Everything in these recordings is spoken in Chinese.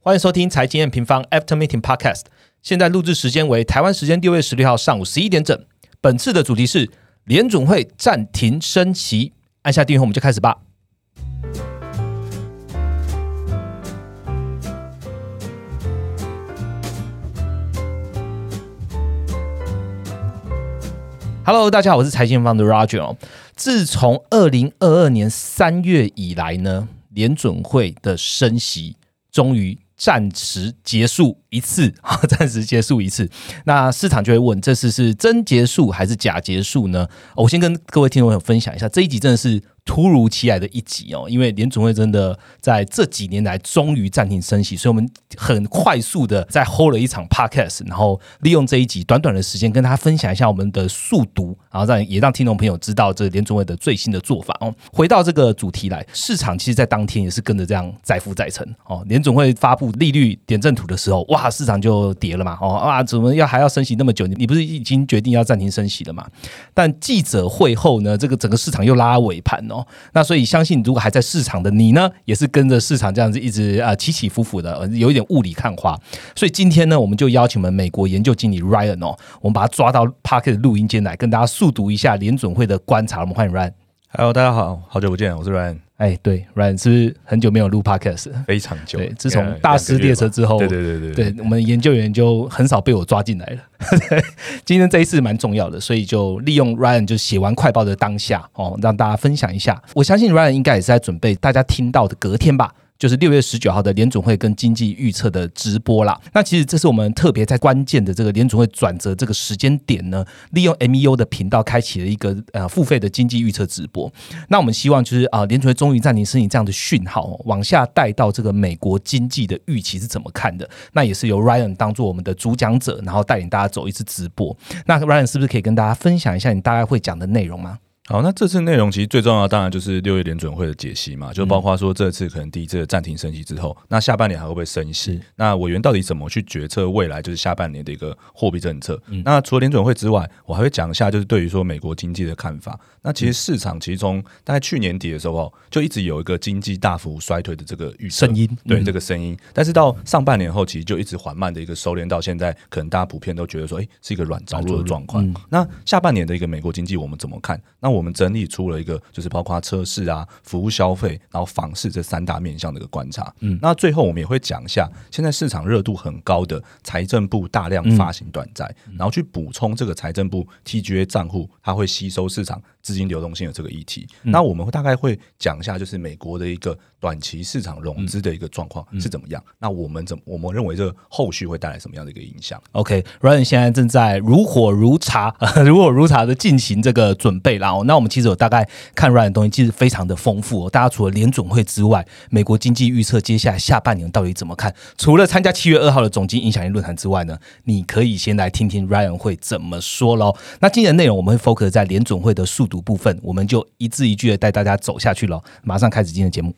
欢迎收听财经验平方 After Meeting Podcast。现在录制时间为台湾时间六月十六号上午十一点整。本次的主题是联准会暂停升息。按下订阅后，我们就开始吧。Hello，大家好，我是财经方的 Roger。自从二零二二年三月以来呢，联准会的升息终于暂时结束一次 啊，暂时结束一次。那市场就会问，这次是真结束还是假结束呢？我先跟各位听众朋友分享一下，这一集真的是。突如其来的一集哦，因为联总会真的在这几年来终于暂停升息，所以我们很快速的在 hold 了一场 podcast，然后利用这一集短短的时间跟大家分享一下我们的速读，然后让也让听众朋友知道这联总会的最新的做法哦。回到这个主题来，市场其实在当天也是跟着这样载浮载沉哦。联总会发布利率点阵图的时候，哇，市场就跌了嘛哦啊，怎么要还要升息那么久？你你不是已经决定要暂停升息了嘛？但记者会后呢，这个整个市场又拉尾盘哦。那所以相信，如果还在市场的你呢，也是跟着市场这样子一直啊起起伏伏的，有一点雾里看花。所以今天呢，我们就邀请我们美国研究经理 Ryan 哦，我们把他抓到 p a r k e t 录音间来，跟大家速读一下联准会的观察。我们欢迎 Ryan。Hello，大家好，好久不见，我是 Ryan。哎，对，Ryan 是不是很久没有录 Podcast？非常久。对，自从大师列车之后，对对对对，对我们研究员就很少被我抓进来了。今天这一次蛮重要的，所以就利用 Ryan 就写完快报的当下哦，让大家分享一下。我相信 Ryan 应该也是在准备大家听到的隔天吧。就是六月十九号的联总会跟经济预测的直播啦。那其实这是我们特别在关键的这个联总会转折这个时间点呢，利用 MEU 的频道开启了一个呃付费的经济预测直播。那我们希望就是啊，联总会终于暂停申请这样的讯号，往下带到这个美国经济的预期是怎么看的？那也是由 Ryan 当做我们的主讲者，然后带领大家走一次直播。那 Ryan 是不是可以跟大家分享一下你大概会讲的内容吗？好，那这次内容其实最重要，当然就是六月联准会的解析嘛，就包括说这次可能第一次暂停升息之后，那下半年还会不会升息？那委员到底怎么去决策未来就是下半年的一个货币政策？那除了联准会之外，我还会讲一下就是对于说美国经济的看法。那其实市场其实从大概去年底的时候就一直有一个经济大幅衰退的这个预声音，对这个声音，但是到上半年后其实就一直缓慢的一个收敛，到现在可能大家普遍都觉得说，哎，是一个软着陆的状况。那下半年的一个美国经济我们怎么看？那我们整理出了。一个就是包括车市啊、服务消费，然后房市这三大面向的一个观察。嗯，那最后我们也会讲一下，现在市场热度很高的财政部大量发行短债，然后去补充这个财政部 TGA 账户，它会吸收市场资金流动性的这个议题。那我们大概会讲一下，就是美国的一个短期市场融资的一个状况是怎么样。那我们怎我们认为这个后续会带来什么样的一个影响？OK，Ryan 现在正在如火如茶、如火如茶的进行这个准备然后那我们其实有大概。看 Ryan 的东西其实非常的丰富哦。大家除了联总会之外，美国经济预测接下来下半年到底怎么看？除了参加七月二号的总经影响力论坛之外呢，你可以先来听听 Ryan 会怎么说喽。那今天的内容我们会 focus 在联总会的速读部分，我们就一字一句的带大家走下去了。马上开始今天的节目。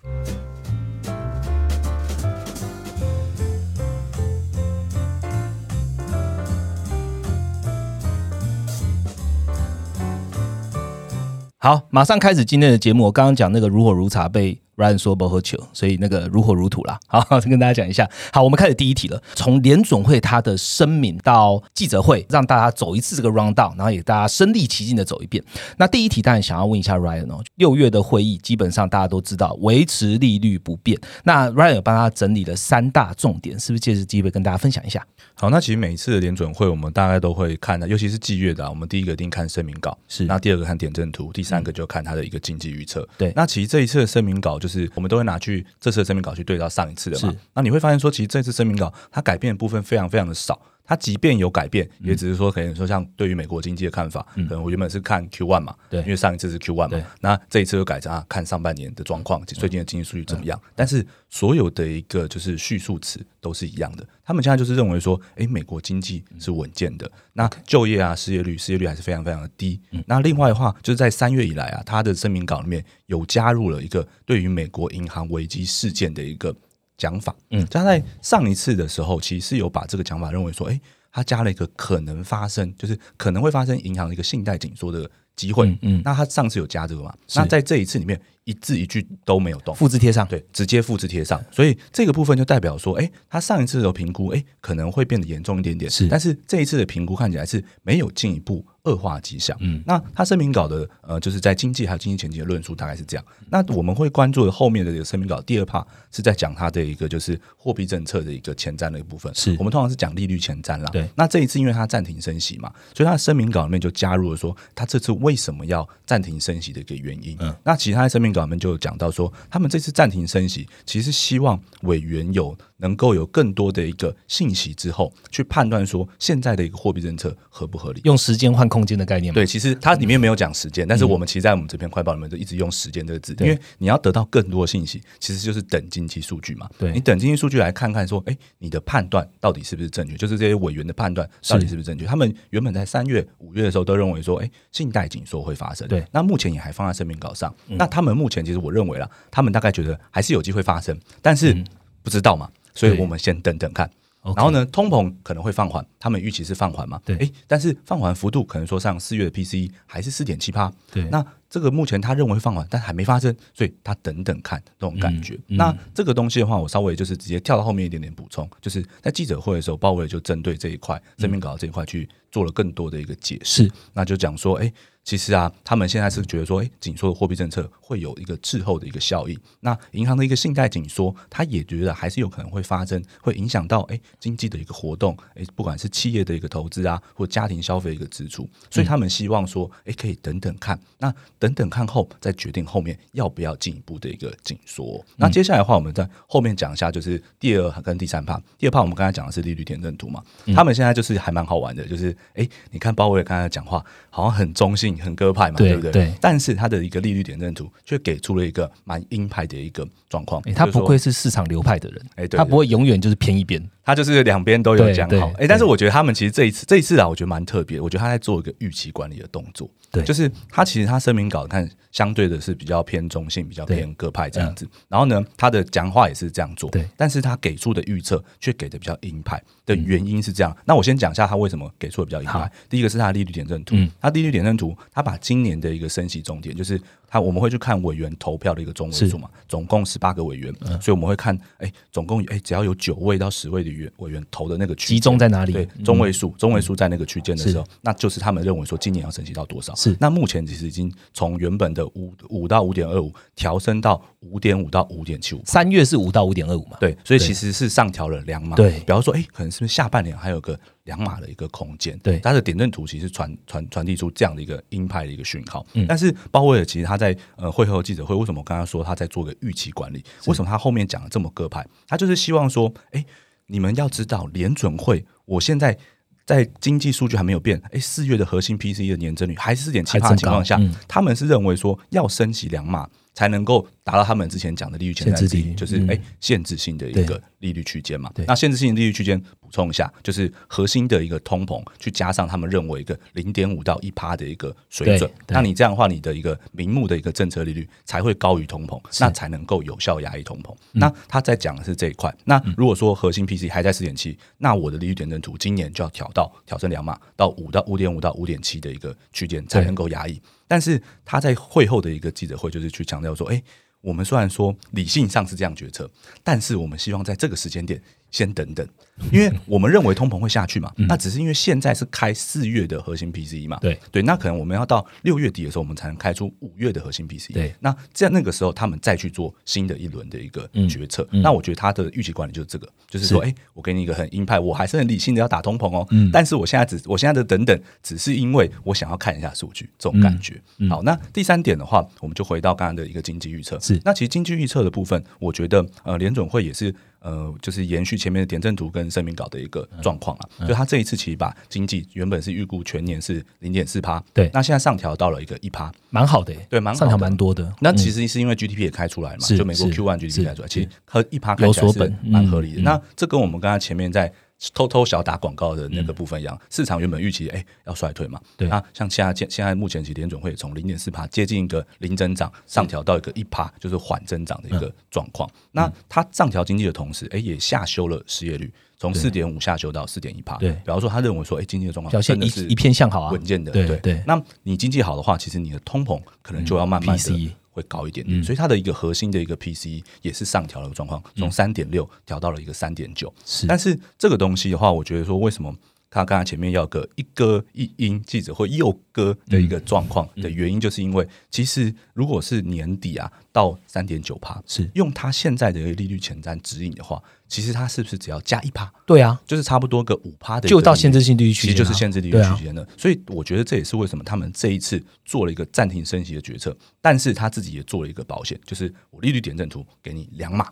好，马上开始今天的节目。我刚刚讲那个如火如茶被。Ryan 说不喝酒，所以那个如火如荼啦。好，跟大家讲一下。好，我们开始第一题了。从联总会他的声明到记者会，让大家走一次这个 round down，然后也大家身临其境的走一遍。那第一题当然想要问一下 Ryan 哦，六月的会议基本上大家都知道维持利率不变。那 Ryan 有帮他整理了三大重点，是不是借此机会跟大家分享一下？好，那其实每一次的联准会，我们大概都会看的，尤其是季月的，我们第一个一定看声明稿，是那第二个看点阵图，第三个就看他的一个经济预测。对，那其实这一次的声明稿就。是，我们都会拿去这次的声明稿去对照上一次的嘛？那你会发现说，其实这次声明稿它改变的部分非常非常的少。它即便有改变，也只是说可能说像对于美国经济的看法，可能我原本是看 Q one 嘛，对，因为上一次是 Q one 嘛，那这一次又改成啊看上半年的状况，最近的经济数据怎么样？但是所有的一个就是叙述词都是一样的。他们现在就是认为说，哎，美国经济是稳健的，那就业啊，失业率，失业率还是非常非常的低。那另外的话，就是在三月以来啊，他的声明稿里面有加入了一个对于美国银行危机事件的一个讲法。嗯，他在上一次的时候，其实有把这个讲法认为说，哎。他加了一个可能发生，就是可能会发生银行一个信贷紧缩的机会。嗯，那他上次有加这个嘛？那在这一次里面，一字一句都没有动，复制贴上，对，直接复制贴上。所以这个部分就代表说，哎，他上一次的评估，哎，可能会变得严重一点点，是，但是这一次的评估看起来是没有进一步。恶化迹象，嗯，那他声明稿的呃，就是在经济还有经济前景的论述大概是这样。那我们会关注的后面的这个声明稿第二 part 是在讲他的一个就是货币政策的一个前瞻的一部分。是我们通常是讲利率前瞻啦。对，那这一次因为他暂停升息嘛，所以他的声明稿里面就加入了说他这次为什么要暂停升息的一个原因。嗯，那其他的声明稿我们就讲到说，他们这次暂停升息，其实希望委员有能够有更多的一个信息之后，去判断说现在的一个货币政策合不合理，用时间换空间的概念。对。其实它里面没有讲时间，但是我们其实在我们这篇快报里面就一直用时间这个字，因为你要得到更多的信息，其实就是等经济数据嘛。对你等经济数据来看看，说，哎，你的判断到底是不是正确？就是这些委员的判断到底是不是正确？他们原本在三月、五月的时候都认为说，哎，信贷紧缩会发生。对，那目前也还放在声明稿上。那他们目前其实我认为啦，他们大概觉得还是有机会发生，但是不知道嘛，所以我们先等等看。然后呢，通膨可能会放缓，他们预期是放缓嘛？对，哎，但是放缓幅度可能说上四月的 PCE 还是四点七趴。对，那这个目前他认为放缓，但还没发生，所以他等等看这种感觉。那这个东西的话，我稍微就是直接跳到后面一点点补充，就是在记者会的时候，鲍威尔就针对这一块正面稿这一块去做了更多的一个解释，那就讲说，哎。其实啊，他们现在是觉得说，哎，紧缩的货币政策会有一个滞后的一个效应。那银行的一个信贷紧缩，他也觉得还是有可能会发生，会影响到哎经济的一个活动，哎，不管是企业的一个投资啊，或家庭消费的一个支出。所以他们希望说，哎，可以等等看，那等等看后再决定后面要不要进一步的一个紧缩。那接下来的话，我们在后面讲一下，就是第二跟第三趴。第二趴我们刚才讲的是利率点阵图嘛，他们现在就是还蛮好玩的，就是哎，你看鲍威尔刚才讲话好像很中性。很鸽派嘛，对不对？对。但是他的一个利率点阵图却给出了一个蛮鹰派的一个状况。他不愧是市场流派的人，哎，他不会永远就是偏一边，他就是两边都有讲好。哎，但是我觉得他们其实这一次这一次啊，我觉得蛮特别。我觉得他在做一个预期管理的动作。对，就是他其实他声明稿看相对的是比较偏中性，比较偏各派这样子。然后呢，他的讲话也是这样做。对。但是他给出的预测却给的比较鹰派的原因是这样。那我先讲一下他为什么给出的比较意外。第一个是他的利率点阵图。嗯。他利率点阵图，他把今年的一个升息重点，就是他我们会去看委员投票的一个中位数嘛，总共十八个委员，所以我们会看，哎，总共哎只要有九位到十位的员委员投的那个区集中在哪里？对，中位数，中位数在那个区间的时候，那就是他们认为说今年要升息到多少？是。那目前其实已经从原本的五五到五点二五调升到五点五到五点七五。三月是五到五点二五嘛？对，所以其实是上调了两码。对，比方说，哎，可能是不是下半年还有个。两码的一个空间，对，它的点阵图其实传传传递出这样的一个鹰派的一个讯号。嗯，但是鲍威尔其实他在呃会后记者会，为什么我刚刚说他在做个预期管理？为什么他后面讲的这么鸽派？他就是希望说，哎，你们要知道联准会，我现在在经济数据还没有变，哎，四月的核心 PCE 的年增率还是四点七八的情况下，他们是认为说要升级两码。才能够达到他们之前讲的利率前瞻性，就是哎限制性的一个利率区间嘛。那限制性利率区间补充一下，就是核心的一个通膨，去加上他们认为一个零点五到一趴的一个水准。那你这样的话，你的一个名目的一个政策利率才会高于通膨，那才能够有效压抑通膨。那他在讲的是这一块。那如果说核心 PC 还在四点七，那我的利率点阵图今年就要调到调升两码到五到五点五到五点七的一个区间，才能够压抑。但是他在会后的一个记者会，就是去强调说，哎，我们虽然说理性上是这样决策，但是我们希望在这个时间点。先等等，因为我们认为通膨会下去嘛，那只是因为现在是开四月的核心 PCE 嘛，对对，那可能我们要到六月底的时候，我们才能开出五月的核心 PCE。对，那在那个时候，他们再去做新的一轮的一个决策。那我觉得他的预期管理就是这个，就是说，哎，我给你一个很鹰派，我还是很理性的要打通膨哦，但是我现在只我现在的等等，只是因为我想要看一下数据这种感觉。好，那第三点的话，我们就回到刚刚的一个经济预测。是，那其实经济预测的部分，我觉得呃，联准会也是。呃，就是延续前面的点阵图跟声明稿的一个状况啊，就他这一次其实把经济原本是预估全年是零点四趴，对，那现在上调到了一个一趴，蛮好的，对，蛮上调蛮多的。那其实是因为 GDP 也开出来嘛，就美国 Q one GDP 开出来，其实和一趴有所本，蛮合理的。那这跟我们刚才前面在。偷偷小打广告的那个部分一样，市场原本预期哎要衰退嘛，对啊，像现在现现在目前其联准会从零点四帕接近一个零增长，上调到一个一帕，就是缓增长的一个状况。那它上调经济的同时，哎也下修了失业率，从四点五下修到四点一帕。对，比方说他认为说，哎经济的状况表现一一片向好啊，稳健的。对对。那你经济好的话，其实你的通膨可能就要慢慢的。会高一点点，所以它的一个核心的一个 PCE 也是上调了状况，从三点六调到了一个三点九。是，但是这个东西的话，我觉得说为什么？他刚才前面要个一歌一音记者会又歌的一个状况的原因，就是因为其实如果是年底啊到三点九趴，是用它现在的一个利率前瞻指引的话，其实它是不是只要加一趴？对啊，就是差不多个五趴的，就到限制性利率区间，其实就是限制利率区间了。所以我觉得这也是为什么他们这一次做了一个暂停升息的决策，但是他自己也做了一个保险，就是我利率点阵图给你两码。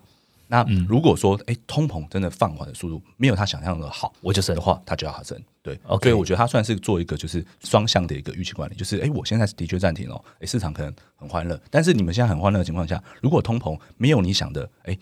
那如果说，哎，通膨真的放缓的速度没有他想象的好，我就升的话，他就要他升。对，OK，所以我觉得他算是做一个就是双向的一个预期管理，就是哎，我现在是的确暂停了，哎，市场可能很欢乐，但是你们现在很欢乐的情况下，如果通膨没有你想的，哎，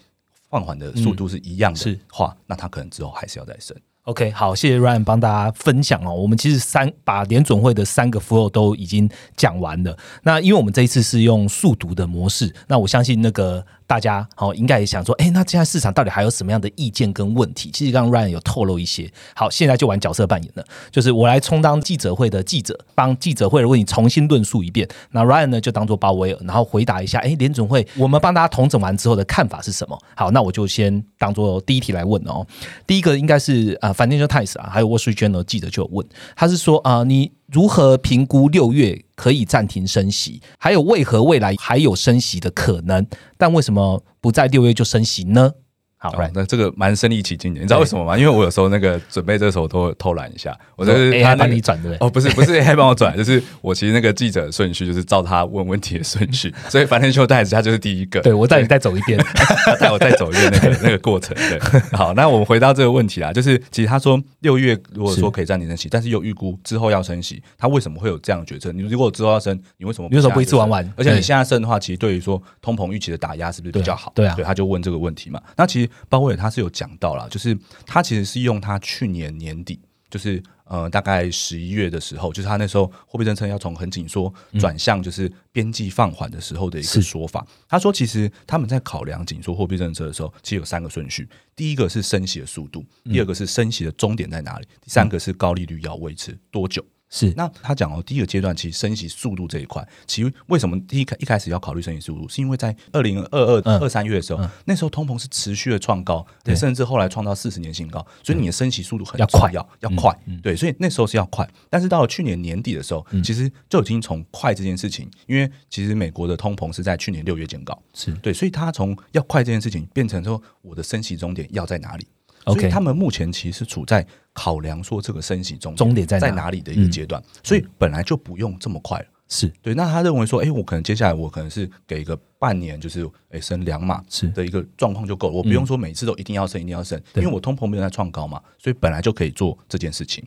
放缓的速度是一样的话，那他可能之后还是要再升。OK，好，谢谢 Ryan 帮大家分享哦。我们其实三把联准会的三个 flow 都已经讲完了。那因为我们这一次是用速读的模式，那我相信那个。大家好，应该也想说，哎，那现在市场到底还有什么样的意见跟问题？其实刚刚 Ryan 有透露一些。好，现在就玩角色扮演了，就是我来充当记者会的记者，帮记者会的问题重新论述一遍。那 Ryan 呢，就当做鲍威尔，然后回答一下，哎，联总会我们帮大家统整完之后的看法是什么？好，那我就先当做第一题来问哦。第一个应该是啊，Financial Times 啊，还有 Wall Street Journal 记者就问，他是说啊，你。如何评估六月可以暂停升息？还有为何未来还有升息的可能？但为什么不在六月就升息呢？好，那这个蛮身临其境的，你知道为什么吗？因为我有时候那个准备这时候都偷懒一下，我就是他帮你转对不对？哦，不是不是 AI 帮我转，就是我其实那个记者顺序就是照他问问题的顺序，所以樊天秀带着他就是第一个。对我带你再走一遍，带我再走一遍那个那个过程。对，好，那我们回到这个问题啊，就是其实他说六月如果说可以暂停升息，但是又预估之后要升息，他为什么会有这样的决策？你如果之后要升，你为什么你为什么不一次玩完？而且你现在升的话，其实对于说通膨预期的打压是不是比较好？对啊，对，他就问这个问题嘛。那其实鲍威尔他是有。讲到了，就是他其实是用他去年年底，就是呃大概十一月的时候，就是他那时候货币政策要从很紧缩转向就是边际放缓的时候的一个说法。他说，其实他们在考量紧缩货币政策的时候，其实有三个顺序：第一个是升息的速度，第二个是升息的终点在哪里，第三个是高利率要维持多久。是，那他讲哦，第一个阶段其实升息速度这一块，其实为什么第一开一开始要考虑升息速度，是因为在二零二二二三月的时候，那时候通膨是持续的创高，对。甚至后来创造四十年新高，所以你的升息速度很要快，要要快，对，所以那时候是要快。但是到了去年年底的时候，其实就已经从快这件事情，因为其实美国的通膨是在去年六月见高，是。对，所以他从要快这件事情变成说，我的升息终点要在哪里？所以他们目前其实处在考量说这个升息中终点在在哪里的一个阶段，所以本来就不用这么快了。是。对，那他认为说，哎，我可能接下来我可能是给个半年，就是哎升两码是。的一个状况就够了，我不用说每次都一定要升，一定要升，因为我通膨没有在创高嘛，所以本来就可以做这件事情。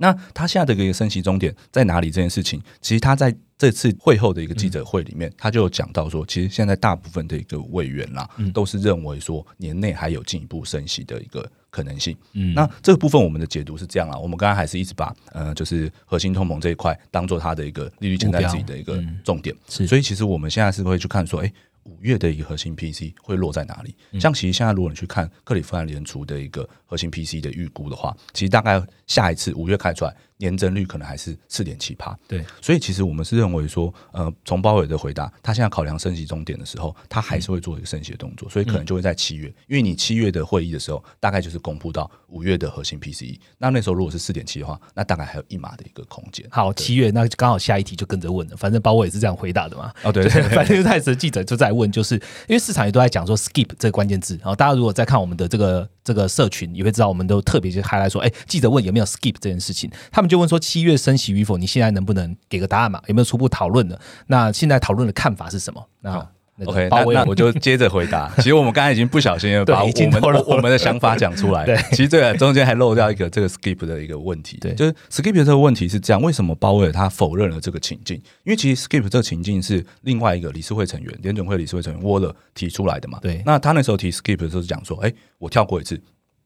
那他现在的一个升息终点在哪里？这件事情，其实他在。这次会后的一个记者会里面，他就有讲到说，其实现在大部分的一个委员啦，都是认为说年内还有进一步升息的一个可能性。嗯，那这个部分我们的解读是这样啦，我们刚刚还是一直把呃，就是核心通膨这一块当做它的一个利率潜在自己的一个重点。是，所以其实我们现在是会去看说，哎。五月的一个核心 PC 会落在哪里？像其实现在如果你去看克里夫兰联储的一个核心 PC 的预估的话，其实大概下一次五月开出来年增率可能还是四点七趴。对，所以其实我们是认为说，呃，从鲍威尔的回答，他现在考量升息终点的时候，他还是会做一个升息的动作，所以可能就会在七月，因为你七月的会议的时候，大概就是公布到五月的核心 PCE，那那时候如果是四点七的话，那大概还有一码的一个空间。好，七月那刚好下一题就跟着问了，反正鲍威尔是这样回答的嘛。哦，对，反正泰斯记者就在问，就是因为。市场也都在讲说 skip 这个关键字，然后大家如果在看我们的这个这个社群，也会知道我们都特别就还来说，哎，记者问有没有 skip 这件事情，他们就问说七月升息与否，你现在能不能给个答案嘛？有没有初步讨论的？那现在讨论的看法是什么？那。OK，那那我就接着回答。其实我们刚才已经不小心把我们我们的想法讲出来。对，其实这个中间还漏掉一个这个 skip 的一个问题。对，就是 skip 这个问题是这样：为什么鲍威尔他否认了这个情境？因为其实 skip 这个情境是另外一个理事会成员联准会理事会成员沃勒提出来的嘛？对。那他那时候提 skip 的时候是讲说：“哎，我跳过一次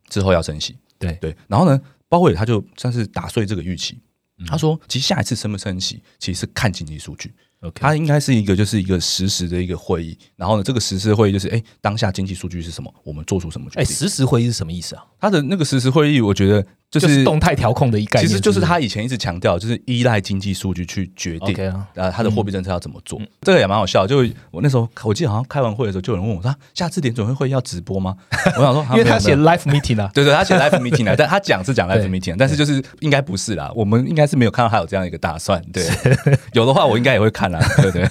之后要升息。”对对。然后呢，鲍威尔他就算是打碎这个预期。他说：“其实下一次升不升息，其实是看经济数据。”它应该是一个，就是一个实时的一个会议。然后呢，这个实时会议就是，哎，当下经济数据是什么，我们做出什么决定。哎，实时会议是什么意思啊？它的那个实时会议，我觉得就是动态调控的一概念，其实就是他以前一直强调，就是依赖经济数据去决定 OK 啊，呃他的货币政策要怎么做。这个也蛮好笑，就我那时候我记得好像开完会的时候，就有人问我说：“下次联准会会要直播吗？” 我想说，因为他写 live meeting 啊，对对，他写 live meeting 啊，但他讲是讲 live meeting，但是就是应该不是啦，我们应该是没有看到他有这样一个打算。对，有的话我应该也会看啦，对不对？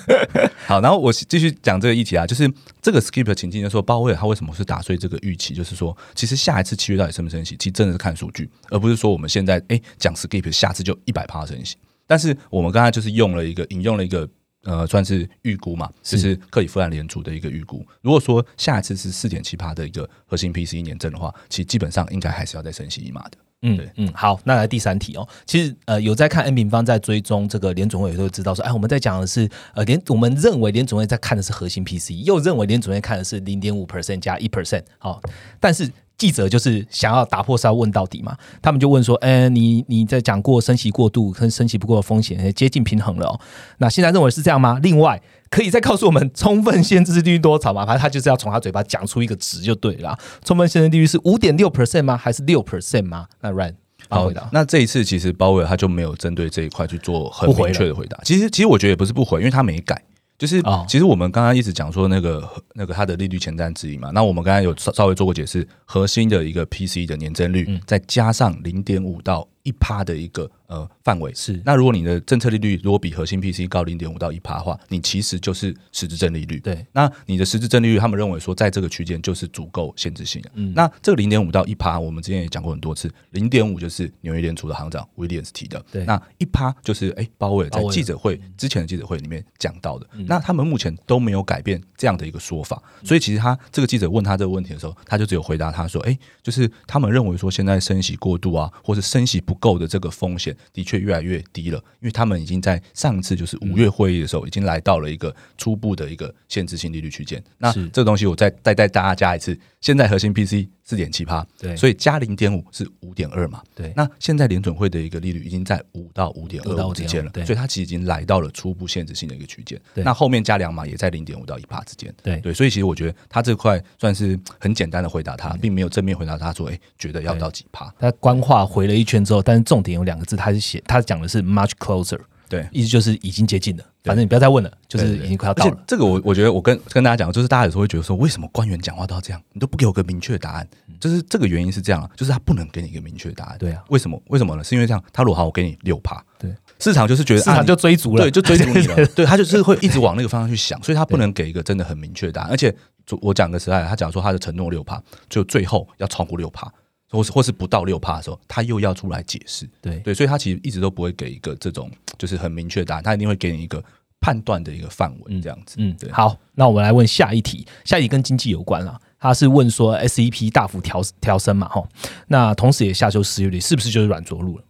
好，然后我继续讲这个议题啊，就是这个 skip 的情境，就说鲍威尔他为什么是打碎这个预期，就是说，其实下一次七月到底升不升息，其实真的是看数据，而不是说我们现在哎讲 skip，下次就一百趴升息。但是我们刚才就是用了一个引用了一个呃，算是预估嘛，就是克里夫兰联储的一个预估。如果说下一次是四点七趴的一个核心 PCE 年增的话，其实基本上应该还是要再升息一码的。嗯对嗯，好，那来第三题哦。其实呃，有在看 N 平方在追踪这个联总会，也都会知道说，哎，我们在讲的是呃联，我们认为联总会在看的是核心 PCE，又认为联总会看的是零点五 percent 加一 percent，好，但是。记者就是想要打破是要问到底嘛？他们就问说：“哎、你你在讲过升息过度跟升息不过的风险，接近平衡了哦。那现在认为是这样吗？另外，可以再告诉我们充分限制利率多少吗？反正他就是要从他嘴巴讲出一个值就对了啊。充分限制利率是五点六 percent 吗？还是六 percent 吗？那我好回答，。那这一次其实鲍威尔他就没有针对这一块去做很明确的回答。其实，其实我觉得也不是不回，因为他没改。就是哦，其实我们刚刚一直讲说那个那个他的利率前瞻指引嘛，那我们刚才有稍稍微做过解释，核心的一个 PC 的年增率，嗯再加上零点五到一趴的一个呃范围。是。那如果你的政策利率如果比核心 PC 高零点五到一趴的话，你其实就是实质正利率。对，那你的实质正利率，他们认为说在这个区间就是足够限制性的。嗯。那这个零点五到一趴，我们之前也讲过很多次，零点五就是纽约联储的行长威廉斯提的，对。那一趴就是哎鲍威尔在记者会之前的记者会里面讲到的。嗯。那他们目前都没有改变这样的一个说法，所以其实他这个记者问他这个问题的时候，他就只有回答他说，哎，就是他们认为说现在升息过度啊，或是升息不够的这个风险的确越来越低了，因为他们已经在上次就是五月会议的时候，已经来到了一个初步的一个限制性利率区间。那这个东西我再再带大家加一次，现在核心 PC 四点七趴，对所以加零点五是五点二嘛。对那现在联准会的一个利率已经在五到五点二之间了对，所以它其实已经来到了初步限制性的一个区间。对那后面加两码也在零点五到一帕之间。对对，所以其实我觉得它这块算是很简单的回答他，并没有正面回答他说，哎，觉得要到几帕。他官话回了一圈之后，但是重点有两个字，他是写他讲的是 much closer，对。意思就是已经接近了。反正你不要再问了，就是已经快要到了。这个我我觉得我跟跟大家讲，就是大家有时候会觉得说，为什么官员讲话都要这样，你都不给我个明确答案？就是这个原因是这样啊，就是他不能给你一个明确答案。对啊，为什么？为什么呢？是因为这样，他如果好，我给你六趴，对，市场就是觉得市场啊就追逐了，对，就追逐你了。对他就是会一直往那个方向去想，所以他不能给一个真的很明确的答案。而且我讲个实在，他讲说他的承诺六趴，就最后要超过六帕，或是或是不到六趴的时候，他又要出来解释。对对，所以他其实一直都不会给一个这种就是很明确的答案，他一定会给你一个判断的一个范围，这样子。嗯对，，好，那我们来问下一题，下一题跟经济有关了。他是问说 SEP 大幅调调升嘛，哈，那同时也下修失业率，是不是就是软着陆了？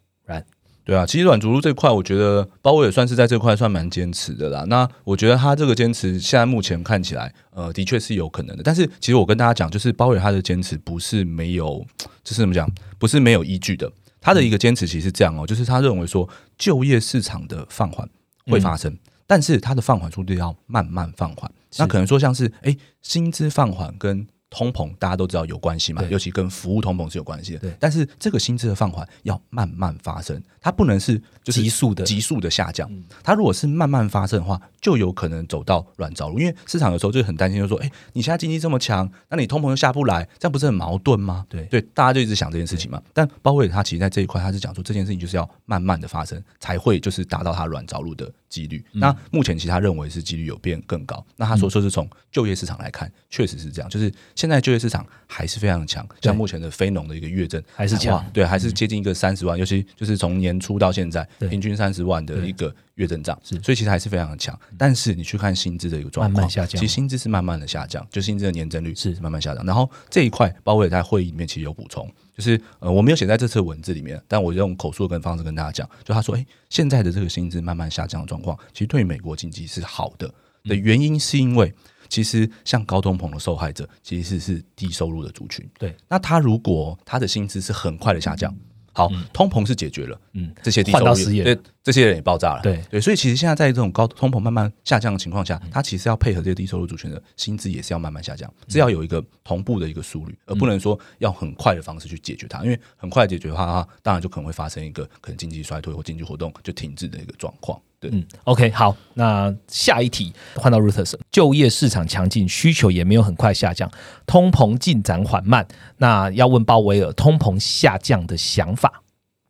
然对啊，其实软着陆这块，我觉得鲍威尔算是在这块算蛮坚持的啦。那我觉得他这个坚持，现在目前看起来，呃，的确是有可能的。但是其实我跟大家讲，就是鲍威尔他的坚持不是没有，就是怎么讲，不是没有依据的。他的一个坚持其实是这样哦，就是他认为说就业市场的放缓会发生，但是它的放缓速度要慢慢放缓。那可能说像是诶薪资放缓跟通膨，大家都知道有关系嘛，尤其跟服务通膨是有关系的。对但是这个薪资的放缓要慢慢发生，它不能是就是急速的急速的下降。它如果是慢慢发生的话，就有可能走到软着陆。因为市场有时候就很担心，就说：“哎，你现在经济这么强，那你通膨又下不来，这样不是很矛盾吗？”对对，大家就一直想这件事情嘛。但鲍威尔他其实在这一块，他是讲说这件事情就是要慢慢的发生，才会就是达到他软着陆的几率。嗯。那目前其实他认为是几率有变更高。那他说说是从就业市场来看，确实是这样，就是现在就业市场还是非常强，像目前的非农的一个月增还是强。对，还是接近一个三十万，尤其就是从年初到现在平均三十万的一个月增长，是。所以其实还是非常的强。但是你去看薪资的一个状况，慢慢下降。其实薪资是慢慢的下降，就薪资的年增率是慢慢下降。然后这一块，鲍威尔在会议里面其实有补充，就是呃我没有写在这次的文字里面，但我用口述跟方式跟大家讲，就他说，哎，现在的这个薪资慢慢下降的状况，其实对于美国经济是好的的原因是因为。其实，像高通膨的受害者其实是低收入的族群。对，那他如果他的薪资是很快的下降，好，通膨是解决了，嗯，这些低换收入到失业。对这些人也爆炸了，对。对，所以其实现在在这种高通膨慢慢下降的情况下，它其实要配合这些低收入族群的薪资也是要慢慢下降，是要有一个同步的一个速率，而不能说要很快的方式去解决它，因为很快解决的话，当然就可能会发生一个可能经济衰退或经济活动就停滞的一个状况。嗯，OK，好，那下一题换到 Ruthers，就业市场强劲，需求也没有很快下降，通膨进展缓慢。那要问鲍威尔通膨下降的想法。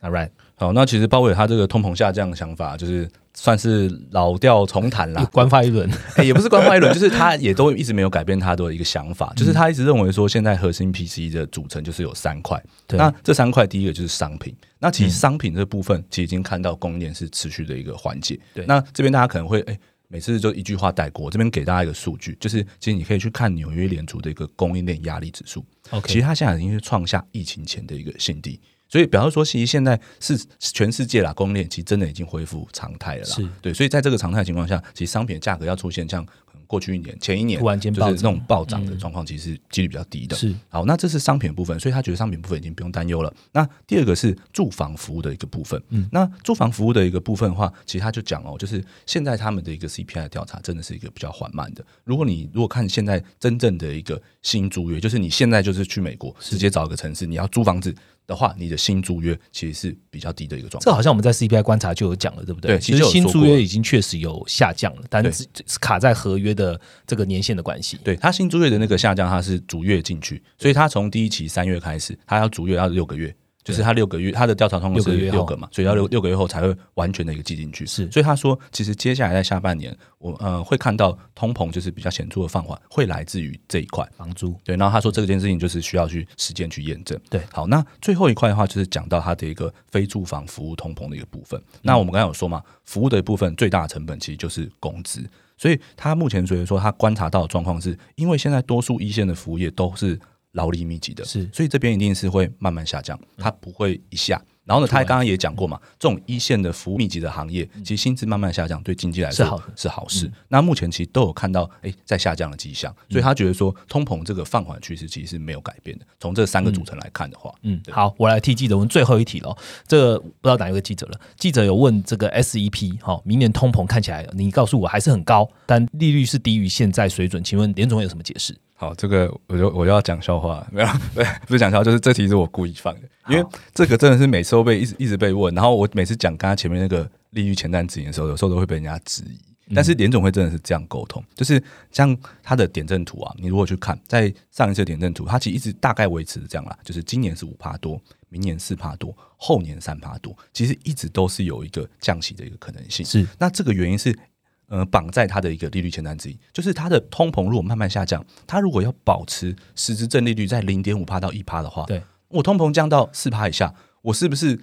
，All Right，好，那其实鲍威尔他这个通膨下降的想法，就是算是老调重弹啦，官发一轮，欸也不是官方一轮，就是他也都一直没有改变他的一个想法，就是他一直认为说，现在核心 PC 的组成就是有三块，对那这三块第一个就是商品，那其实商品这部分其实已经看到供应链是持续的一个缓解，对。那这边大家可能会哎。每次就一句话带过，这边给大家一个数据，就是其实你可以去看纽约联储的一个供应链压力指数，OK。其实它现在已经是创下疫情前的一个新低，所以比方说，其实现在是全世界啦，供应链其实真的已经恢复常态了啦。是对，所以在这个常态情况下，其实商品的价格要出现像过去一年、前一年突然间就是那种暴涨的状况，其实是几率比较低的。是好，那这是商品的部分，所以他觉得商品部分已经不用担忧了。那第二个是住房服务的一个部分，嗯，那住房服务的一个部分的话，其实他就讲哦，就是现在他们的一个 CPI 的调查真的是一个比较缓慢的。如果你如果看现在真正的一个新租约，就是你现在就是去美国直接找一个城市，你要租房子的话，你的新租约其实是比较低的一个状态。这好像我们在 CPI 观察就有讲了，对不对？对其实就是新租约已经确实有下降了，但对是是卡在合约的这个年限的关系。对它新租约的那个下降，它是逐月进去，所以它从第一期三月开始，它要逐月要六个月，就是他六个月，他的调查通过是六个嘛，所以要六六个月后才会完全的一个记进去。是所以他说，其实接下来在下半年，我呃会看到通膨就是比较显著的放缓，会来自于这一块。房租对，然后他说这件事情就是需要去实践去验证。对好，那最后一块的话就是讲到它的一个非住房服务通膨的一个部分。那我们刚才有说嘛，服务的一部分最大的成本其实就是工资，所以他目前所以说他观察到的状况是，因为现在多数一线的服务业都是劳力密集的，是。所以这边一定是会慢慢下降，它不会一下。然后呢，他刚刚也讲过嘛，这种一线的服务密集的行业，其实薪资慢慢下降，对经济来说是好事。那目前其实都有看到，哎，在下降的迹象，所以他觉得说，通膨这个放缓趋势其实是没有改变的。从这三个组成来看的话，嗯，好，我来替记者问最后一题了。这个不知道哪一个记者了，记者有问这个 SEP，好、明年通膨看起来，你告诉我还是很高，但利率是低于现在水准，请问联总会有什么解释？好，这个我就我就要讲笑话了，没有，不是不是讲笑话，就是这题是我故意放的，因为这个真的是每次都被一直一直被问，然后我每次讲刚刚前面那个利率前瞻指引的时候，有时候都会被人家质疑。但是联总会真的是这样沟通，就是像它的点阵图啊，你如果去看，在上一次的点阵图，它其实一直大概维持这样啦，就是今年是五帕多，明年四帕多，后年三帕多，其实一直都是有一个降息的一个可能性。是那这个原因是，呃，绑在它的一个利率前瞻之一，就是它的通膨如果慢慢下降，它如果要保持实质正利率在零点五帕到一帕的话，对，我通膨降到四帕以下，我是不是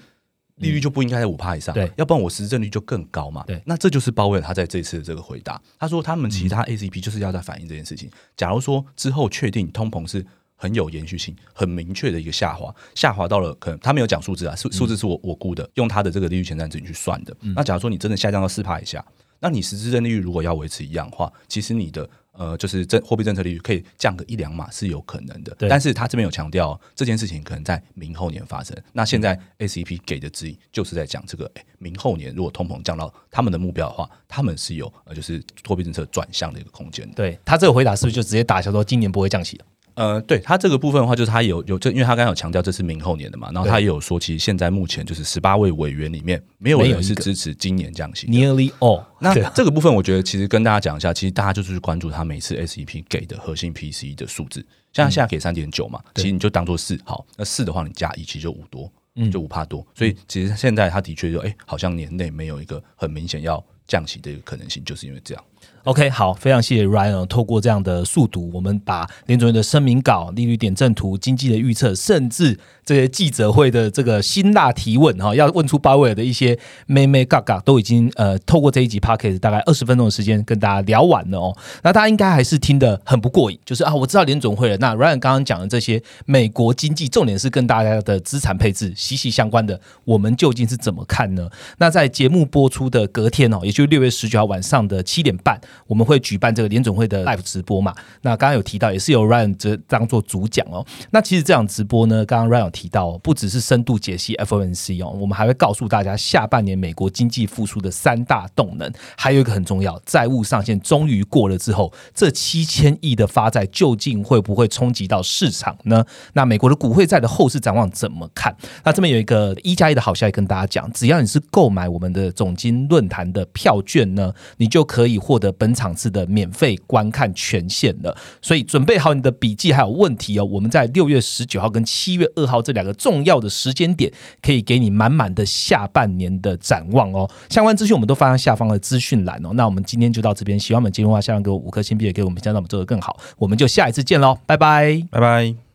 利率就不应该在五帕以上？对要不然我实质正率就更高嘛。对那这就是鲍威尔他在这一次的这个回答，他说他们其他 ACP 就是要在反映这件事情。假如说之后确定通膨是。很有延续性、很明确的一个下滑，下滑到了可能他没有讲数字啊，数数字是我我估的，用他的这个利率前瞻指引去算的。那假如说你真的下降到四帕以下，那你实质正利率如果要维持一样的话，其实你的呃就是政货币政策利率可以降个一两码是有可能的。对但是他这边有强调这件事情可能在明后年发生。那现在 ACP 给的指引就是在讲这个，诶明后年如果通膨降到他们的目标的话，他们是有呃就是货币政策转向的一个空间的。对他这个回答是不是就直接打消说今年不会降息了？呃，对他这个部分的话，就是他有有这，因为他刚刚有强调这是明后年的嘛，然后他也有说，其实现在目前就是十八位委员里面没有人是支持今年降息。Nearly all，那这个部分，我觉得其实跟大家讲一下，其实大家就是去关注他每次 SEP 给的核心 PCE 的数字，像他现在给三点九嘛，其实你就当做四，好，那四的话你加一，其实就五多，就五帕多，所以其实现在他的确就哎、好像年内没有一个很明显要降息的一个可能性，就是因为这样。OK，好，非常谢谢 Ryan。透过这样的速读，我们把联总会的声明稿、利率点阵图、经济的预测，甚至这些记者会的这个辛辣提问哈、要问出鲍威尔的一些妹妹嘎嘎，都已经呃透过这一集 p o c k e t 大概二十分钟的时间跟大家聊完了哦。那大家应该还是听得很不过瘾，就是啊，我知道联总会了。那 Ryan 刚刚讲的这些美国经济，重点是跟大家的资产配置息息相关的，我们究竟是怎么看呢？那在节目播出的隔天哦，也就就六月十九号晚上的七点半，我们会举办这个联总会的 live 直播嘛。那刚刚有提到，也是由 Ryan 这当做主讲哦。那其实这场直播呢，刚刚 Ryan 有提到，不只是深度解析 FOMC 哦，我们还会告诉大家下半年美国经济复苏的三大动能，还有一个很重要，债务上限终于过了之后，这七千亿的发债究竟会不会冲击到市场呢？那美国的股汇债的后市展望怎么看？那这边有一个一加一的好消息跟大家讲，只要你是购买我们的总金论坛的票券呢，你就可以获得本场次的免费观看权限了。所以准备好你的笔记还有问题哦，我们在六月十九号跟七月二号这两个重要的时间点，可以给你满满的下半年的展望哦。相关资讯我们都放在下方的资讯栏哦。那我们今天就到这边，喜欢我们节目的话，下方给我五颗星币，给我们，让我们做的更好。我们就下一次见喽，拜拜，拜拜。